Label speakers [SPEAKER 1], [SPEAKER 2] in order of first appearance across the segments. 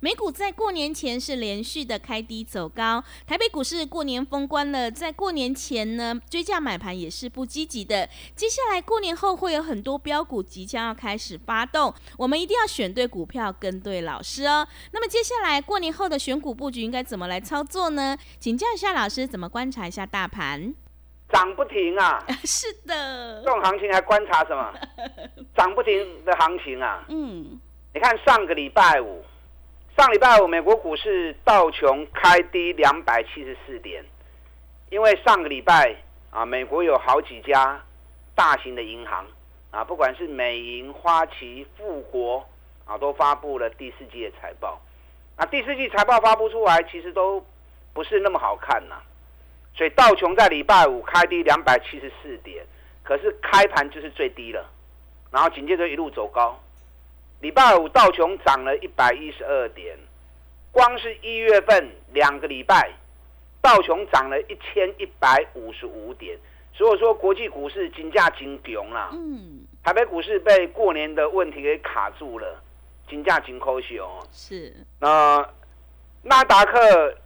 [SPEAKER 1] 美股在过年前是连续的开低走高，台北股市过年封关了，在过年前呢追价买盘也是不积极的。接下来过年后会有很多标股即将要开始发动，我们一定要选对股票，跟对老师哦。那么接下来过年后的选股布局应该怎么来操作呢？请教一下老师，怎么观察一下大盘？
[SPEAKER 2] 涨不停啊！
[SPEAKER 1] 是的，
[SPEAKER 2] 这种行情还观察什么？涨不停的行情啊！嗯，你看上个礼拜五。上礼拜五，美国股市道琼开低两百七十四点，因为上个礼拜啊，美国有好几家大型的银行啊，不管是美银、花旗、富国啊，都发布了第四季的财报。那第四季财报发布出来，其实都不是那么好看呐。所以道琼在礼拜五开低两百七十四点，可是开盘就是最低了，然后紧接着一路走高。礼拜五道琼涨了一百一十二点，光是一月份两个礼拜，道琼涨了一千一百五十五点。所以说国际股市金价金熊啦，嗯，台北股市被过年的问题给卡住了，金价金抠熊。
[SPEAKER 1] 是。
[SPEAKER 2] 那纳达克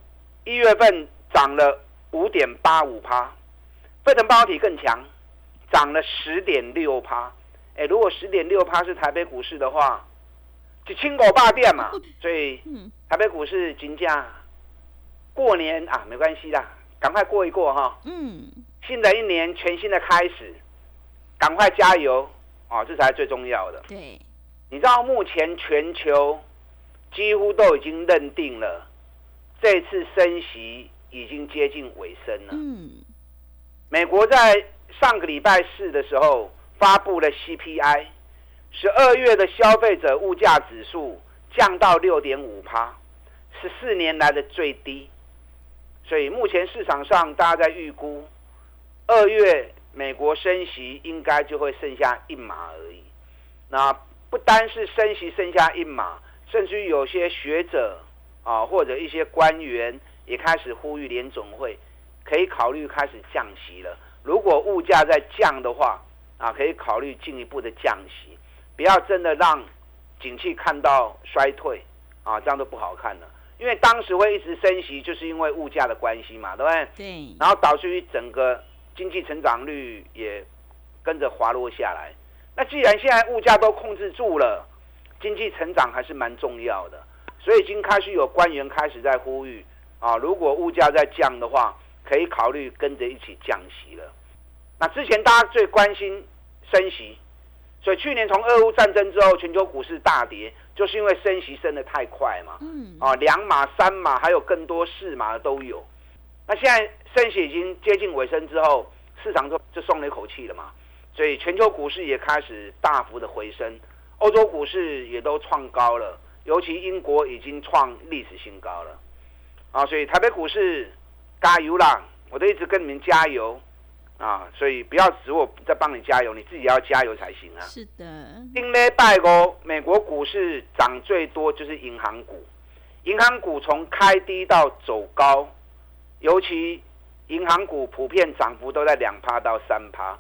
[SPEAKER 2] 一月份涨了五点八五趴，费城半导体更强，涨了十点六趴。哎，如果十点六趴是台北股市的话，就青狗霸店嘛，所以台北股市金价过年啊，没关系啦，赶快过一过哈。嗯，新的一年全新的开始，赶快加油啊，这才是最重要的。
[SPEAKER 1] 对，
[SPEAKER 2] 你知道目前全球几乎都已经认定了，这次升息已经接近尾声了。嗯，美国在上个礼拜四的时候。发布了 CPI，十二月的消费者物价指数降到六点五趴，十四年来的最低。所以目前市场上大家在预估，二月美国升息应该就会剩下一码而已。那不单是升息剩下一码，甚至于有些学者啊或者一些官员也开始呼吁联总会可以考虑开始降息了。如果物价在降的话，啊，可以考虑进一步的降息，不要真的让景气看到衰退啊，这样都不好看了。因为当时会一直升息，就是因为物价的关系嘛，对不对？
[SPEAKER 1] 对。
[SPEAKER 2] 然后导致于整个经济成长率也跟着滑落下来。那既然现在物价都控制住了，经济成长还是蛮重要的，所以已经开始有官员开始在呼吁啊，如果物价在降的话，可以考虑跟着一起降息了。那之前大家最关心。升息，所以去年从俄乌战争之后，全球股市大跌，就是因为升息升的太快嘛。嗯。啊，两码、三码，还有更多四码的都有。那现在升息已经接近尾声之后，市场就就松了一口气了嘛。所以全球股市也开始大幅的回升，欧洲股市也都创高了，尤其英国已经创历史新高了。啊，所以台北股市加油啦！我都一直跟你们加油。啊，所以不要指我在帮你加油，你自己要加油才行啊。
[SPEAKER 1] 是的，
[SPEAKER 2] 今礼拜五美国股市涨最多就是银行股，银行股从开低到走高，尤其银行股普遍涨幅都在两趴到三趴，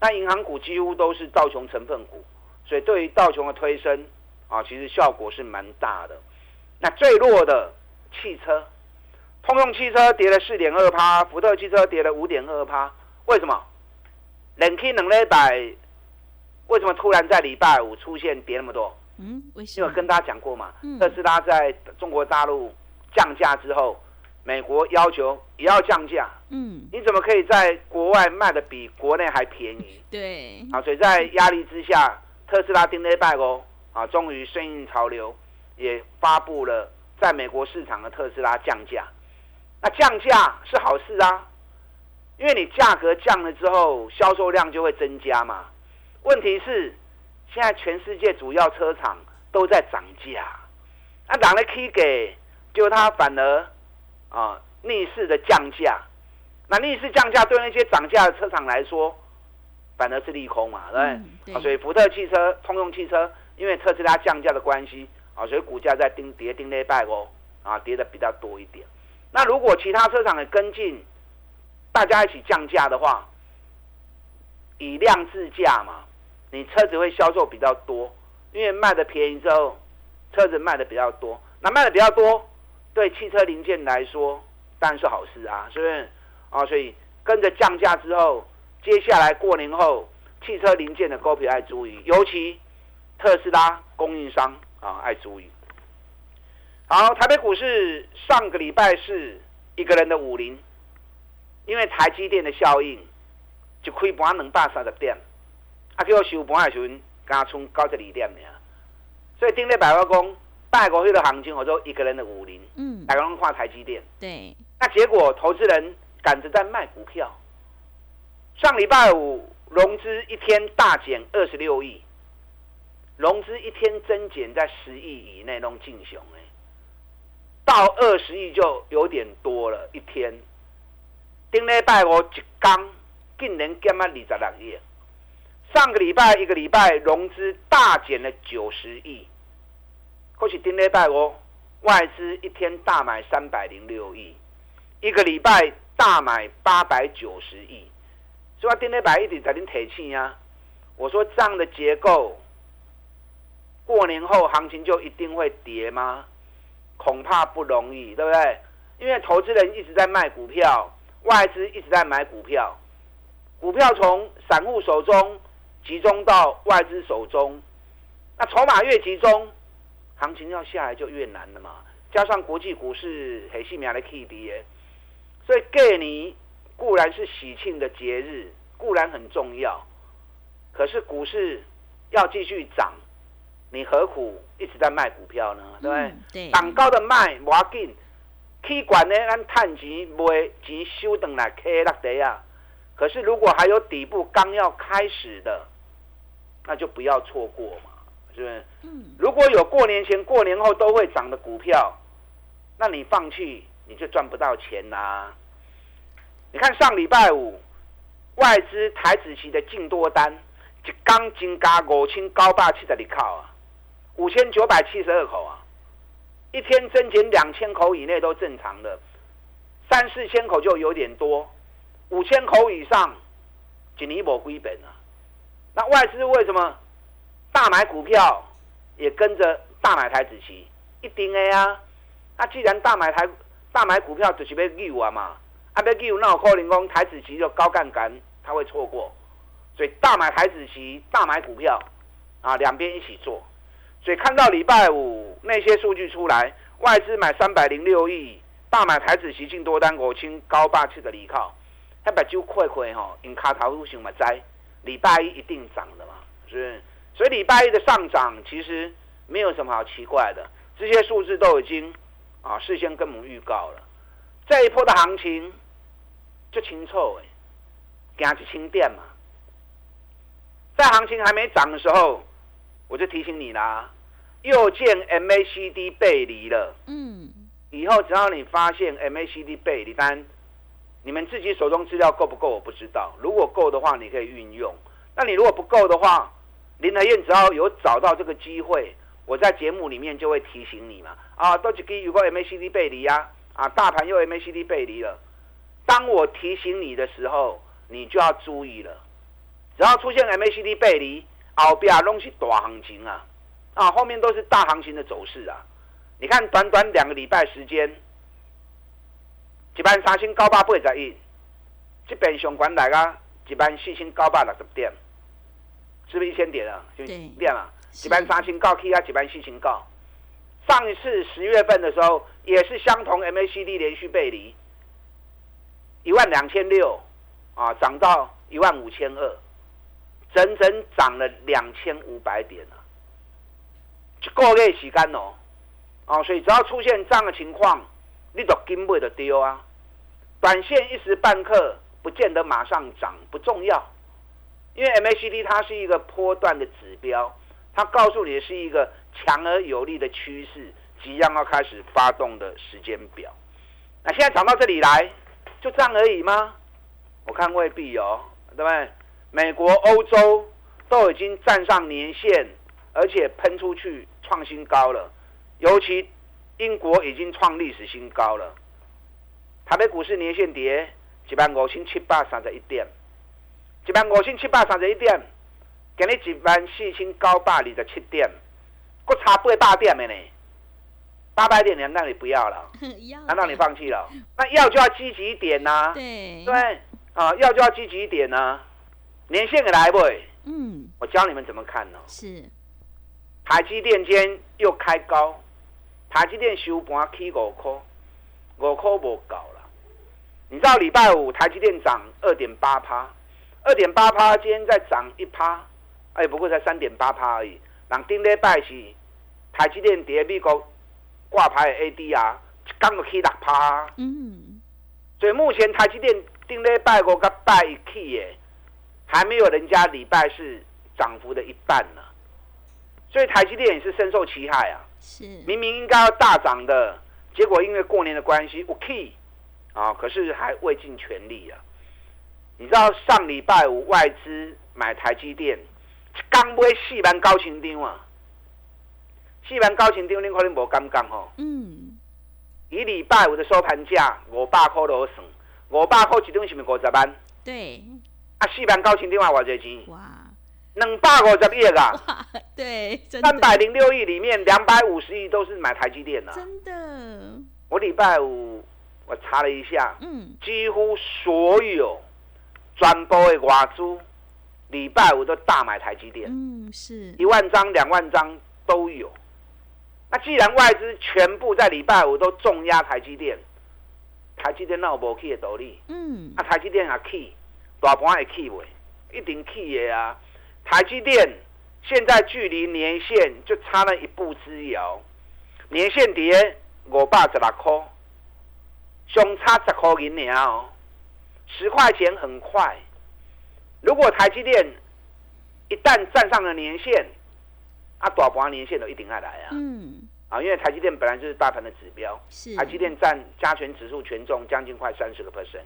[SPEAKER 2] 那银行股几乎都是道琼成分股，所以对于道琼的推升啊，其实效果是蛮大的。那最弱的汽车，通用汽车跌了四点二趴，福特汽车跌了五点二趴。为什么？冷气冷了一百，为什么突然在礼拜五出现跌那么多？
[SPEAKER 1] 嗯，为
[SPEAKER 2] 什么？因为跟大家讲过嘛，特斯拉在中国大陆降价之后，美国要求也要降价。嗯，你怎么可以在国外卖的比国内还便宜？
[SPEAKER 1] 对。
[SPEAKER 2] 啊，所以在压力之下，特斯拉定了一百哦，啊，终于顺应潮流，也发布了在美国市场的特斯拉降价。那降价是好事啊。因为你价格降了之后，销售量就会增加嘛。问题是，现在全世界主要车厂都在涨价，那，涨了 K 给，就它反而啊逆势的降价。那逆势降价对那些涨价的车厂来说，反而是利空嘛，对不对？啊，所以福特汽车、通用汽车，因为特斯拉降价的关系啊，所以股价在跌跌跌那拜哦，啊，跌的比较多一点。那如果其他车厂也跟进。大家一起降价的话，以量制价嘛，你车子会销售比较多，因为卖的便宜之后，车子卖的比较多，那卖的比较多，对汽车零件来说当然是好事啊，是不是？啊，所以跟着降价之后，接下来过年后，汽车零件的高皮爱注意，尤其特斯拉供应商啊爱注意。好，台北股市上个礼拜是一个人的五零。因为台积电的效应，就开盘两百三十点，啊，叫我收盘的时阵，加冲九十二点尔。所以顶礼拜我讲，拜五迄个行情，我说一个人的五零，嗯，大家拢看台积电，
[SPEAKER 1] 对。
[SPEAKER 2] 那结果投资人赶着在卖股票。上礼拜五融资一天大减二十六亿，融资一天增减在十亿以内，拢进雄哎，到二十亿就有点多了，一天。顶礼拜五一天竟然减啊二十六亿，上个礼拜一个礼拜融资大减了九十亿，或是顶礼拜五外资一天大买三百零六亿，一个礼拜大买八百九十亿，所以顶礼拜一直在恁提醒啊，我说这样的结构，过年后行情就一定会跌吗？恐怕不容易，对不对？因为投资人一直在卖股票。外资一直在买股票，股票从散户手中集中到外资手中，那筹码越集中，行情要下来就越难了嘛。加上国际股市很细苗的 K D 所以给你固然是喜庆的节日，固然很重要，可是股市要继续涨，你何苦一直在卖股票呢？对不对？
[SPEAKER 1] 对，
[SPEAKER 2] 涨高的卖，不要紧。K 管呢，按探钱卖钱收等来 K 落地啊。可是如果还有底部刚要开始的，那就不要错过嘛，是不是？嗯。如果有过年前、过年后都会涨的股票，那你放弃你就赚不到钱啦。你看上礼拜五外资台子期的净多单，一刚金加五千高八七十二口啊，五千九百七十二口啊。一天增减两千口以内都正常的，三四千口就有点多，五千口以上，就尼泊归本了。那外资为什么大买股票，也跟着大买台子期？一定的呀。那既然大买台大买股票，就是要救啊嘛。啊，要救那有可能讲台子期就高杠杆，他会错过。所以大买台子期，大买股票，啊，两边一起做。所以看到礼拜五那些数据出来，外资买三百零六亿，大买台子习近多单国清高霸气的离靠，他把就快快哈，因卡头入熊嘛灾，礼拜一一定涨的嘛，是不是？所以礼拜一的上涨其实没有什么好奇怪的，这些数字都已经啊事先跟我们预告了，这一波的行情就清楚哎，行去清点嘛，在行情还没涨的时候。我就提醒你啦，又见 MACD 背离了。嗯，以后只要你发现 MACD 背离，单，你们自己手中资料够不够我不知道。如果够的话，你可以运用；那你如果不够的话，林德燕只要有找到这个机会，我在节目里面就会提醒你嘛。啊，都只给有个 MACD 背离呀，啊，大盘又 MACD 背离了。当我提醒你的时候，你就要注意了。只要出现 MACD 背离。后边拢是大行情啊，啊，后面都是大行情的走势啊。你看，短短两个礼拜时间，一万三千九百八十亿，这边上管来个一万四千九百六十点，是不是一千点啊？
[SPEAKER 1] 对，
[SPEAKER 2] 变了，一万三千高 K 啊，一万四千高。上一次十月份的时候，也是相同 MACD 连续背离，一万两千六啊，涨到一万五千二。整整涨了两千五百点了，一个月时间哦，哦，所以只要出现这样的情况，你都根本的丢啊，短线一时半刻不见得马上涨，不重要，因为 MACD 它是一个波段的指标，它告诉你是一个强而有力的趋势，即将要开始发动的时间表。那现在涨到这里来，就这样而已吗？我看未必哦，对不对？美国、欧洲都已经站上年线，而且喷出去创新高了，尤其英国已经创历史新高了。台北股市年线跌一万五千七百三十一点，一万五千七百三十一点，今日一万四千九百二十七点，搁差八百点的呢。八百点，难道你不要了？难道你放弃了？那要就要积极一点呐。
[SPEAKER 1] 对
[SPEAKER 2] 对啊，要就要积极一点呐。年线给来不？嗯，我教你们怎么看呢？
[SPEAKER 1] 是。
[SPEAKER 2] 台积电间又开高，台积电收盘起五块，五块无够了。你知道礼拜五台积电涨二点八趴，二点八趴，今天再涨一趴，哎，不过才三点八趴而已。人顶礼拜是台积电跌美国。挂牌的 ADR 一刚就起六趴，嗯，所以目前台积电顶礼拜五甲拜一起耶，还没有人家礼拜是涨幅的一半呢，所以台积电也是深受其害啊。
[SPEAKER 1] 是，
[SPEAKER 2] 明明应该要大涨的，结果因为过年的关系我 key 啊，可是还未尽全力啊。你知道上礼拜五外资买台积电，刚买四万高清张啊。四万高清张，你可能无感觉吼。嗯。以礼拜五的收盘价五百块来算，五百块一张是咪五十万？
[SPEAKER 1] 对。
[SPEAKER 2] 啊，四万高清电话，偌济钱？哇！两百五十亿啊！
[SPEAKER 1] 哇，对，
[SPEAKER 2] 三百零六亿里面两百五十亿都是买台积电的。
[SPEAKER 1] 真的。
[SPEAKER 2] 我礼拜五我查了一下，嗯，几乎所有专播的外资礼拜五都大买台积电。
[SPEAKER 1] 嗯，是。
[SPEAKER 2] 一万张、两万张都有。那既然外资全部在礼拜五都重压台积电，台积电那有无去的道理？嗯，啊，台积电也起，大盘会起未？一定起的啊！台积电现在距离年线就差了一步之遥，年线跌五百十六块，相差十块银两哦，十块钱很快。如果台积电一旦站上了年线，啊，大盘年线都一定要来啊！嗯，啊，因为台积电本来就是大盘的指标，
[SPEAKER 1] 是
[SPEAKER 2] 台积电占加权指数权重将近快三十个 percent，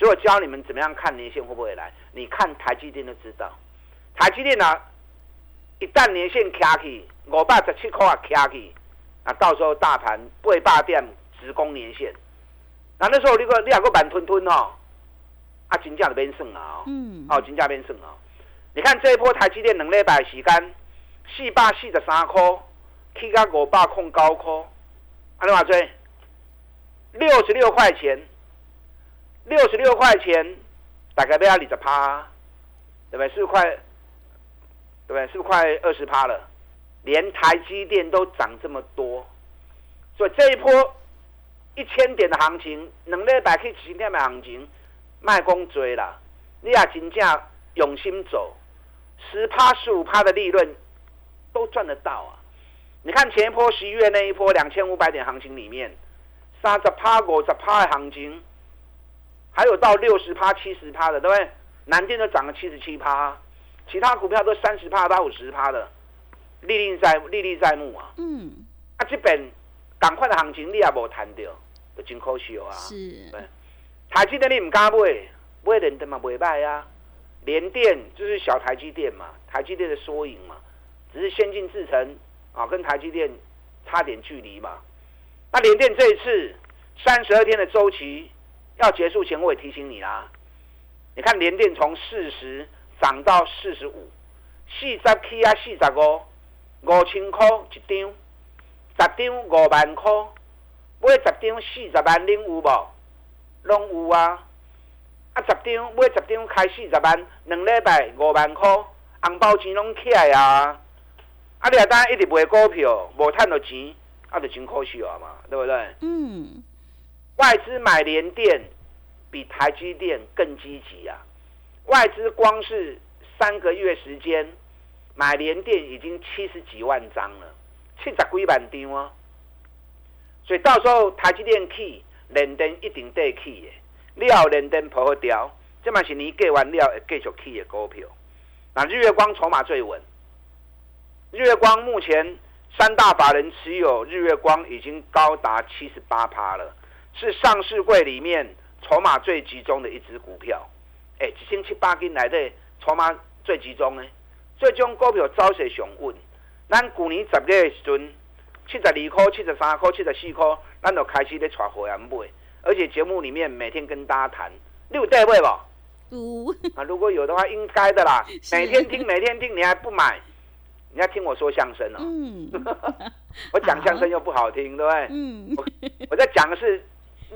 [SPEAKER 2] 所以我教你们怎么样看年线会不会来，你看台积电就知道。台积电呢，一旦年线卡起五百十七块啊卡起，啊，到时候大盘八百点直攻年线，那那时候你个你两个板吞吞哦，啊，金价就变胜啊，嗯，哦，金价变胜啊，你看这一波台积电两礼拜时间。四百四十三块，起到五百空高块，安尼话做，六十六块钱，六十六块钱，大概要二十趴，对不对？是不是快？对不对？是不是快二十趴了？连台积电都涨这么多，所以这一波一千点的行情，两礼拜去几天的行情，卖光追啦！你也真正用心走，十趴十五趴的利润。都赚得到啊！你看前一波十一月那一波两千五百点行情里面，三十趴、五十趴的行情，还有到六十趴、七十趴的，对不对？南电都涨了七十七趴，其他股票都三十趴到五十趴的，历历在历历在目啊！嗯，啊，这边赶快的行情你也无谈到，就真可惜啊！
[SPEAKER 1] 是，
[SPEAKER 2] 台积电你唔敢买，买联电嘛袂歹啊！联电就是小台积电嘛，台积电的缩影嘛。只是先进制程啊，跟台积电差点距离嘛。那联电这一次三十二天的周期要结束前，我也提醒你啦。你看联电从四十涨到四十五，四十起啊，四十五，五千块一张，十张五万块，买十张四十万，恁有无？拢有啊。啊，十张买十张开四十万，两礼拜五万块，红包钱拢起来啊。啊！你啊，当一直卖股票，无赚到钱，啊，就真可惜啊嘛，对不对？嗯。外资买联电比台积电更积极啊！外资光是三个月时间买联电已经七十几万张了，七十几万张啊！所以到时候台积电去，联电一定得去的。你要联电破掉，这嘛是你给完料继续起的股票。那日月光筹码最稳，日月光目前三大法人持有日月光已经高达七十八趴了，是上市柜里面筹码最集中的一只股票。哎，一星七八斤来的筹码最集中呢，最终股票走势上稳。咱去年十月的时阵，七十二块、七十三块、七十四块，咱就开始咧带会员买，而且节目里面每天跟大家谈，你有带位不？
[SPEAKER 1] 有
[SPEAKER 2] 啊，如果有的话，应该的啦。每天听，每天听，你还不买？你要听我说相声哦。嗯。我讲相声又不好听，对不对？嗯。我我在讲的是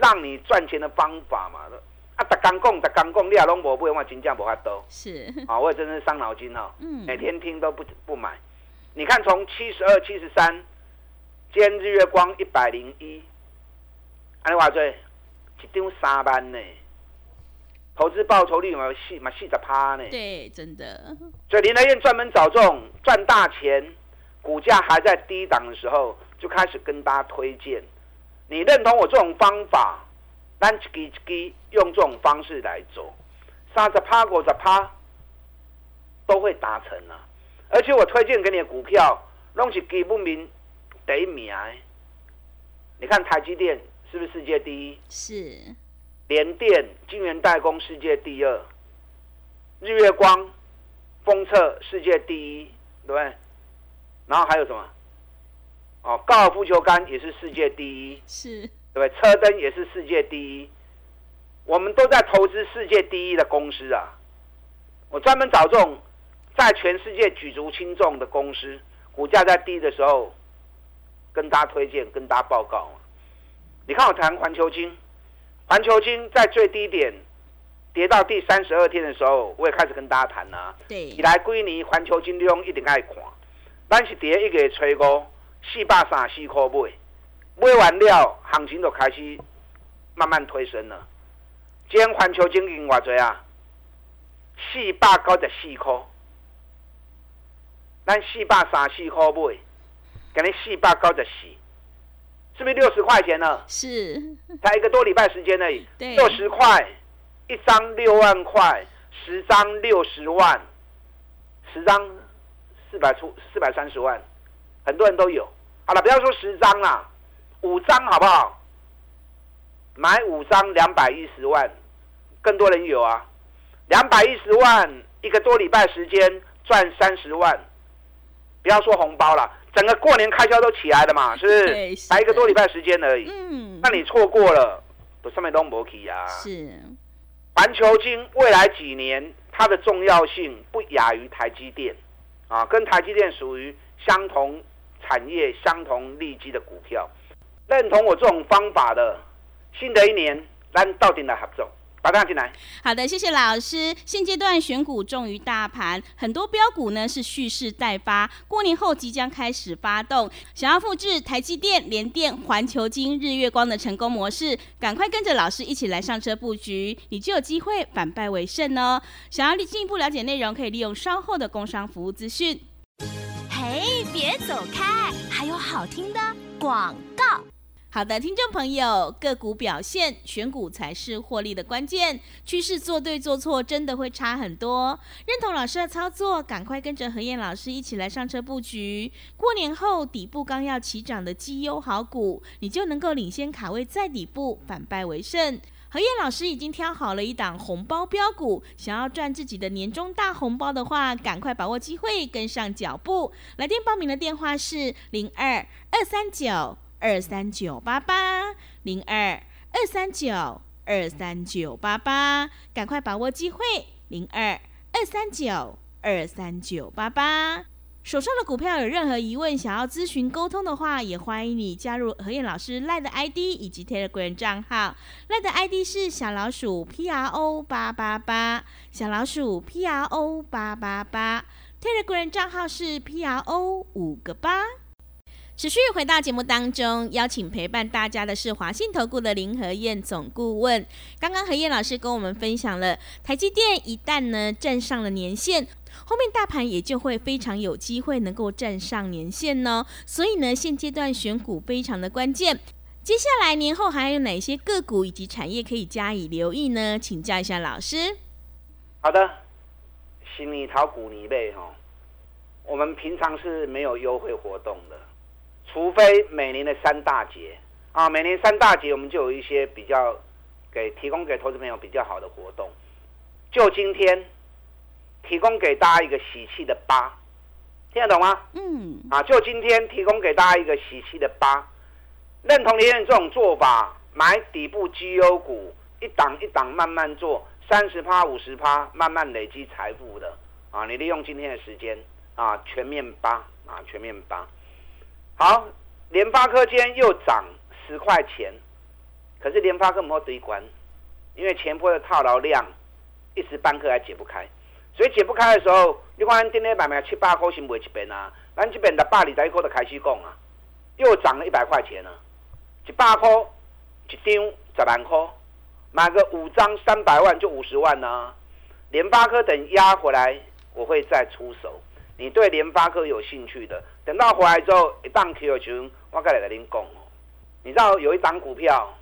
[SPEAKER 2] 让你赚钱的方法嘛。啊，打工供，打工供，你也拢无买，我真正无法多。
[SPEAKER 1] 是。
[SPEAKER 2] 啊，我也真是伤脑筋哦。嗯。每天听都不不买，你看从七十二、七十三，今日月光一百零一，安尼话做，一张三万呢。投资报酬率嘛细嘛细着趴呢？
[SPEAKER 1] 对，真的。
[SPEAKER 2] 所以林来燕专门找这种赚大钱，股价还在低档的时候，就开始跟大家推荐。你认同我这种方法？单只基基用这种方式来做，三十趴、五十趴都会达成啊！而且我推荐给你的股票，拢是基本面第一名。你看台积电是不是世界第一？
[SPEAKER 1] 是。
[SPEAKER 2] 联电、晶圆代工世界第二，日月光、封测世界第一，对不对？然后还有什么？哦，高尔夫球杆也是世界第一，
[SPEAKER 1] 是，
[SPEAKER 2] 对不对？车灯也是世界第一，我们都在投资世界第一的公司啊！我专门找这种在全世界举足轻重的公司，股价在低的时候，跟大家推荐，跟大家报告。你看我谈环球金。环球金在最低点跌到第三十二天的时候，我也开始跟大家谈了。
[SPEAKER 1] 对，
[SPEAKER 2] 以来归你环球金利用一定爱看，但是跌一个月吹高四百三四块买，买完了行情就开始慢慢推升了。今天环球金经偌多啊，四百九十四块，咱四百三四块买，今日四百九十四。是不是六十块钱呢？
[SPEAKER 1] 是，
[SPEAKER 2] 才一个多礼拜时间而已。
[SPEAKER 1] 对，
[SPEAKER 2] 六十块一张，六万块，十张六十万，十张四百出四百三十万，很多人都有。好了，不要说十张啦，五张好不好？买五张两百一十万，更多人有啊。两百一十万一个多礼拜时间赚三十万，不要说红包了。整个过年开销都起来了嘛，是不是？才一个多礼拜时间而已。嗯，那你错过了，不上面都没起啊。
[SPEAKER 1] 是，
[SPEAKER 2] 环球金未来几年它的重要性不亚于台积电，啊，跟台积电属于相同产业、相同利基的股票。认同我这种方法的，新的一年，咱到底来合作。把它进来。
[SPEAKER 1] 好的，谢谢老师。现阶段选股重于大盘，很多标股呢是蓄势待发，过年后即将开始发动。想要复制台积电、联电、环球金、日月光的成功模式，赶快跟着老师一起来上车布局，你就有机会反败为胜哦。想要进一步了解内容，可以利用稍后的工商服务资讯。嘿，别走开，还有好听的广告。好的，听众朋友，个股表现，选股才是获利的关键。趋势做对做错，真的会差很多。认同老师的操作，赶快跟着何燕老师一起来上车布局。过年后底部刚要起涨的绩优好股，你就能够领先卡位在底部，反败为胜。何燕老师已经挑好了一档红包标股，想要赚自己的年终大红包的话，赶快把握机会，跟上脚步。来电报名的电话是零二二三九。二三九八八零二二三九二三九八八，赶快把握机会！零二二三九二三九八八，手上的股票有任何疑问，想要咨询沟通的话，也欢迎你加入何燕老师赖的 ID 以及 Telegram 账号。赖的 ID 是小老鼠 P R O 八八八，小老鼠 P R O 八八八，Telegram 账号是 P R O 五个八。持续回到节目当中，邀请陪伴大家的是华信投顾的林和燕总顾问。刚刚何燕老师跟我们分享了，台积电一旦呢站上了年线，后面大盘也就会非常有机会能够站上年线呢。所以呢，现阶段选股非常的关键。接下来年后还有哪些个股以及产业可以加以留意呢？请教一下老师。
[SPEAKER 2] 好的，新米桃股泥贝哈，我们平常是没有优惠活动的，除非每年的三大节啊，每年三大节我们就有一些比较给提供给投资朋友比较好的活动。就今天提供给大家一个喜气的八，听得懂吗？嗯。啊，就今天提供给大家一个喜气的八，认同林燕这种做法，买底部绩优股，一档一档慢慢做。三十趴、五十趴，慢慢累积财富的啊！你利用今天的时间啊，全面八啊，全面扒。好，联发科今天又涨十块钱，可是联发科没有堆关，因为前波的套牢量一时半刻还解不开，所以解不开的时候，你看今天买卖七八块是卖一边啊，咱这边的百二十块的开始讲啊，又涨了一百块钱啊，一百块一张十万块。买个五张三百万就五十万呢，联发科等压回来我会再出手。你对联发科有兴趣的，等到回来之后一档 Q 群，我该来跟您讲哦。你知道有一档股票，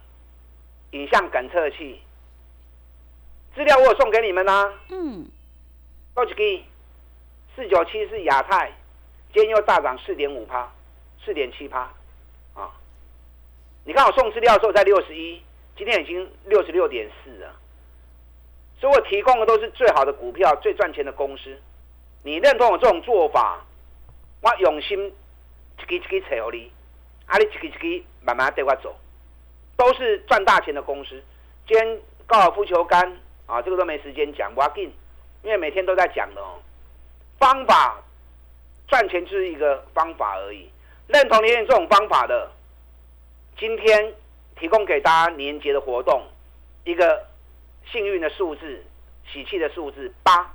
[SPEAKER 2] 影像感测器，资料我有送给你们啦。嗯。高级机四九七是亚太，今天又大涨四点五趴，四点七趴啊。你看我送资料的时候在六十一。今天已经六十六点四了，所以我提供的都是最好的股票、最赚钱的公司。你认同我这种做法，我用心一支一支扯你，啊，你一支一支慢慢带我走，都是赚大钱的公司。今天高尔夫球杆啊，这个都没时间讲，我要紧，因为每天都在讲的哦。方法赚钱就是一个方法而已，认同你这种方法的，今天。提供给大家年节的活动，一个幸运的数字，喜气的数字八，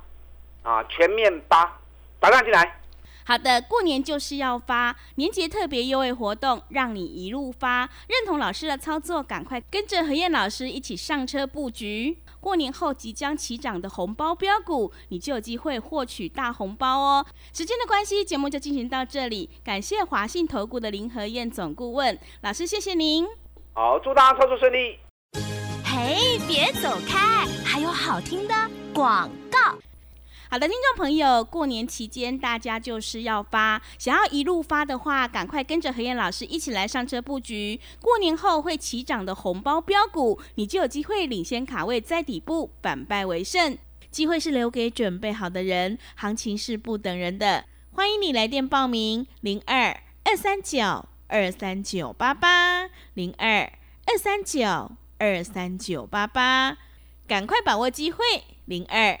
[SPEAKER 2] 啊，全面八，打上进来。
[SPEAKER 1] 好的，过年就是要发年节特别优惠活动，让你一路发。认同老师的操作，赶快跟着何燕老师一起上车布局。过年后即将起涨的红包标股，你就有机会获取大红包哦。时间的关系，节目就进行到这里。感谢华信投顾的林何燕总顾问老师，谢谢您。
[SPEAKER 2] 好，祝大家操作顺利。
[SPEAKER 3] 嘿，别走开，还有好听的广告。
[SPEAKER 1] 好的，听众朋友，过年期间大家就是要发，想要一路发的话，赶快跟着何燕老师一起来上车布局。过年后会起涨的红包标股，你就有机会领先卡位在底部，反败为胜。机会是留给准备好的人，行情是不等人的。欢迎你来电报名：零二二三九。二三九八八零二二三九二三九八八，赶快把握机会！零二